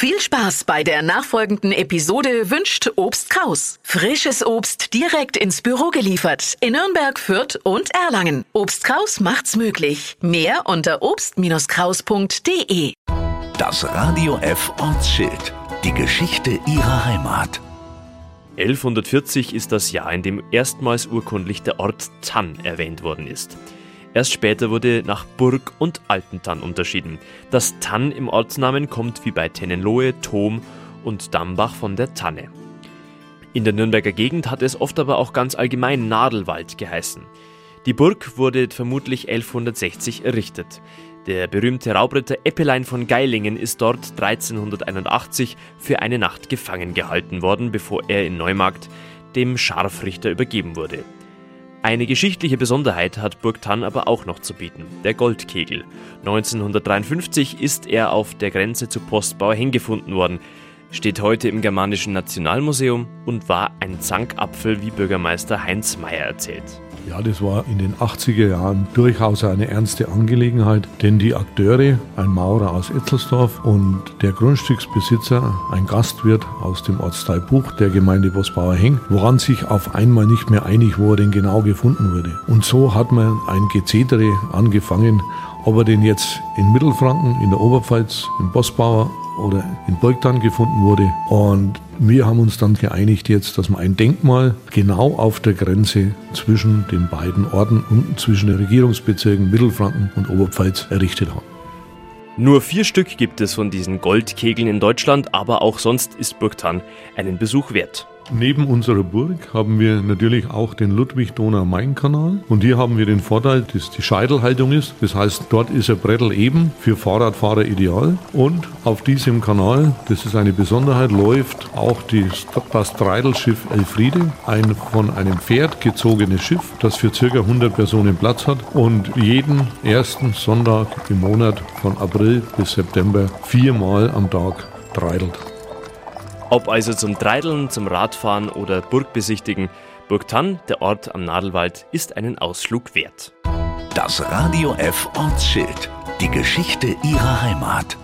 Viel Spaß bei der nachfolgenden Episode wünscht Obst Kraus. Frisches Obst direkt ins Büro geliefert in Nürnberg, Fürth und Erlangen. Obst Kraus macht's möglich. Mehr unter obst-kraus.de. Das Radio F Ortsschild. Die Geschichte ihrer Heimat. 1140 ist das Jahr, in dem erstmals urkundlich der Ort Tann erwähnt worden ist. Erst später wurde nach Burg und Altentann unterschieden. Das Tann im Ortsnamen kommt wie bei Tennenlohe, Thom und Dambach von der Tanne. In der Nürnberger Gegend hat es oft aber auch ganz allgemein Nadelwald geheißen. Die Burg wurde vermutlich 1160 errichtet. Der berühmte Raubritter Eppelein von Geilingen ist dort 1381 für eine Nacht gefangen gehalten worden, bevor er in Neumarkt dem Scharfrichter übergeben wurde. Eine geschichtliche Besonderheit hat Burg Tann aber auch noch zu bieten, der Goldkegel. 1953 ist er auf der Grenze zu Postbauer gefunden worden, steht heute im Germanischen Nationalmuseum und war ein Zankapfel, wie Bürgermeister Heinz Mayer erzählt. Ja, das war in den 80er Jahren durchaus eine ernste Angelegenheit, denn die Akteure, ein Maurer aus Etzelsdorf und der Grundstücksbesitzer, ein Gastwirt aus dem Ortsteil Buch der Gemeinde Bosbauer Heng, waren sich auf einmal nicht mehr einig, wo er denn genau gefunden wurde. Und so hat man ein Gezetere angefangen, ob er denn jetzt in Mittelfranken, in der Oberpfalz, in Bosbauer oder in Burgtan gefunden wurde. Und wir haben uns dann geeinigt jetzt, dass man ein Denkmal genau auf der Grenze zwischen den beiden Orten und zwischen den Regierungsbezirken Mittelfranken und Oberpfalz errichtet haben. Nur vier Stück gibt es von diesen Goldkegeln in Deutschland, aber auch sonst ist Burgtan einen Besuch wert. Neben unserer Burg haben wir natürlich auch den Ludwig-Donau-Main-Kanal. Und hier haben wir den Vorteil, dass die Scheitelhaltung ist. Das heißt, dort ist ein Brettel eben für Fahrradfahrer ideal. Und auf diesem Kanal, das ist eine Besonderheit, läuft auch die, das Treidelschiff Elfriede, ein von einem Pferd gezogenes Schiff, das für ca. 100 Personen Platz hat und jeden ersten Sonntag im Monat von April bis September viermal am Tag treidelt. Ob also zum Treideln, zum Radfahren oder Burgbesichtigen, Burgtann, der Ort am Nadelwald, ist einen Ausflug wert. Das Radio F Ortsschild. Die Geschichte ihrer Heimat.